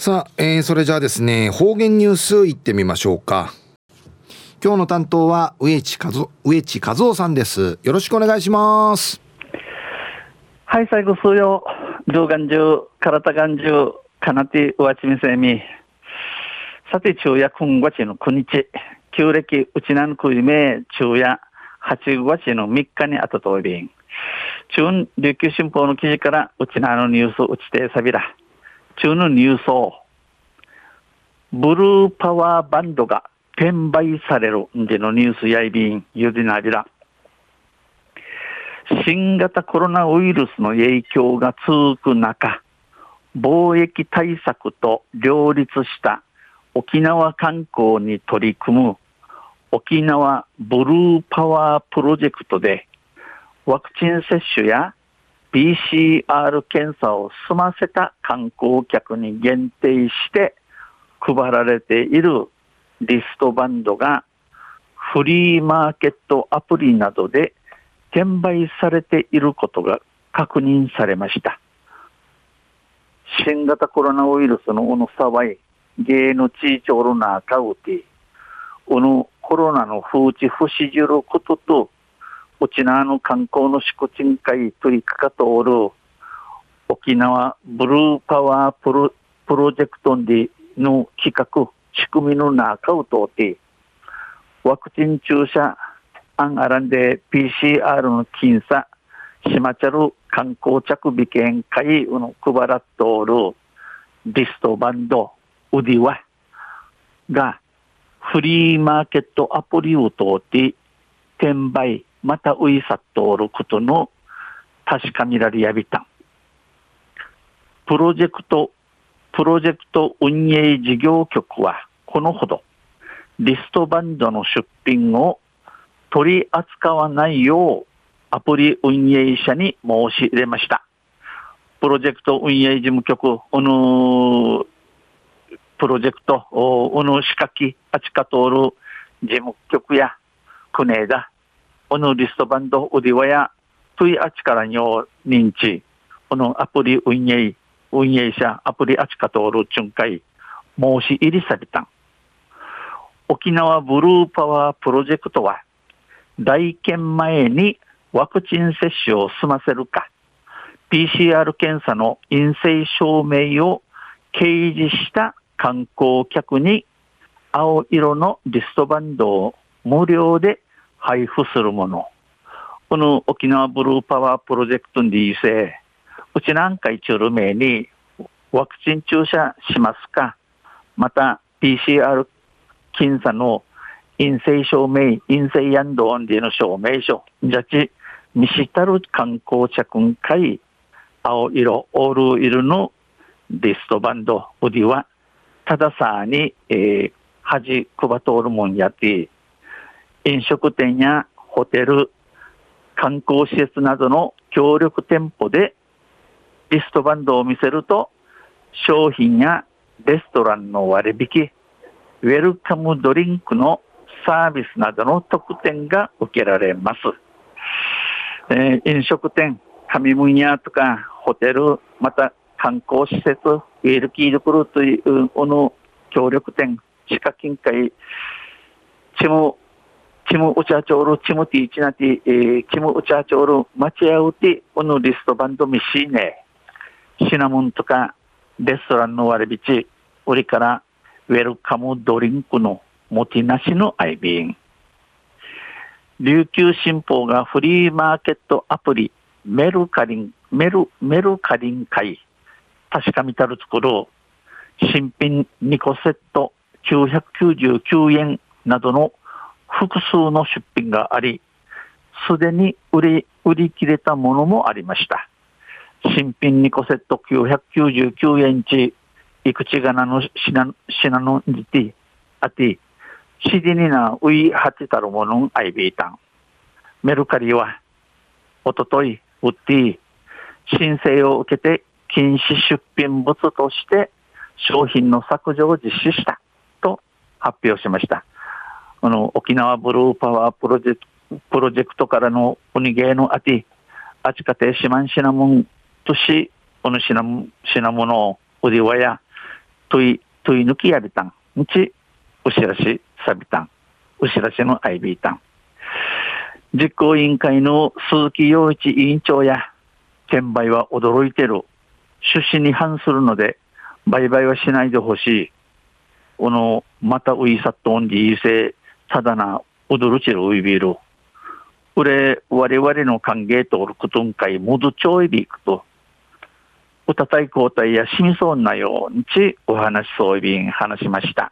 さあ、えー、それじゃあですね、方言ニュースいってみましょうか。今日の担当は植地和植地和夫さんです。よろしくお願いします。はい、最後数曜、上眼中、体眼中、かなてうわちみせみ。さて、昼夜今月の9日、旧暦うちなんくいめ、昼夜8月の3日にあたといびん。中琉球新報の記事からうちなのニュースうちてさびら。中のニュースを、ブルーパワーバンドが転売されるんでのニュースやいびん、ゆでなびら。新型コロナウイルスの影響が続く中、貿易対策と両立した沖縄観光に取り組む沖縄ブルーパワープロジェクトでワクチン接種や PCR 検査を済ませた観光客に限定して配られているリストバンドがフリーマーケットアプリなどで転売されていることが確認されました。新型コロナウイルスのうぬさわい、芸の地域おるなかうて、うぬコロナの風知不しじることと、沖縄の観光の祝鎮会取りかかとおる沖縄ブルーパワープロプロジェクトでの企画、仕組みの中を通って、ワクチン注射案あらんで PCR の検査、しまちゃる観光着備券会の配らっとおるリストバンド、ウディワがフリーマーケットアプリを通って転売、またウイサットおることの確かめられやびた。プロジェクト、プロジェクト運営事業局はこのほどリストバンドの出品を取り扱わないようアプリ運営者に申し入れました。プロジェクト運営事務局、おのプロジェクト、おの仕掛け、あちか通る事務局や、クネーダ、このリストバンドウディワや、トゥイあちからにょ認知、このアプリ運営、運営者、アプリあちか通る巡回、申し入りされた。沖縄ブルーパワープロジェクトは、来県前にワクチン接種を済ませるか、PCR 検査の陰性証明を掲示した観光客に青色のリストバンドを無料で配布するもの。この沖縄ブルーパワープロジェクトにせ、うちなんか一応名にワクチン注射しますかまた PCR 検査の陰性証明、陰性ヤンドオンディの証明書、じゃち、見したる観光着会、青色、オール色のリストバンド、ウディは、たださに、えー、恥配とおるもんやって、飲食店やホテル、観光施設などの協力店舗でリストバンドを見せると、商品やレストランの割引、ウェルカムドリンクのサービスなどの特典が受けられます。えー、飲食店、上分野とかホテル、また観光施設、ウェルキードクルーというの協力店、地下金会、チムチムウチャチョール、チムティチナティ、えー、チムウチャチョール、待ち合うて、このリストバンドミシーネ、シナモンとか、レストランの割引、売りから、ウェルカムドリンクのもてなしの愛便。琉球新報がフリーマーケットアプリ、メルカリン、メル、メルカリン会、確かみたる作る、新品2個セット999円などの複数の出品があり、すでに売り、売り切れたものもありました。新品2個セット999円ち、いくちがなの品、品のにて、あて、しでになういはてたるものんあいびいたん。メルカリは、おととい、売って、申請を受けて禁止出品物として商品の削除を実施したと発表しました。あの、沖縄ブルーパワープロジェクト、プロジェクトからのおにげのあて、あちかてしまんしなもんとし、おのしな、しなものを、おりわや、とい、とい抜きやびたん。うち、うしらし、さびたん。うしらしのアイビーたん。実行委員会の鈴木陽一委員長や、転売は驚いてる。趣旨に反するので、売買はしないでほしい。この、またウイサットオンディーセ、ただな、驚ちるウイビール。これ、我々の歓迎とおることんかい、もどちょいびくと。おたたい交代やしみそうなようにちお話しそういびん話しました。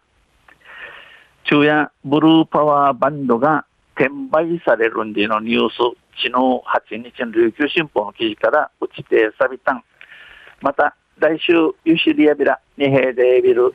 昼夜ブルーパワーバンドが転売されるんでのニュース、昨日8日の琉球新報の記事から打ちてさびたん。また来週ユシリアビラ二平デービル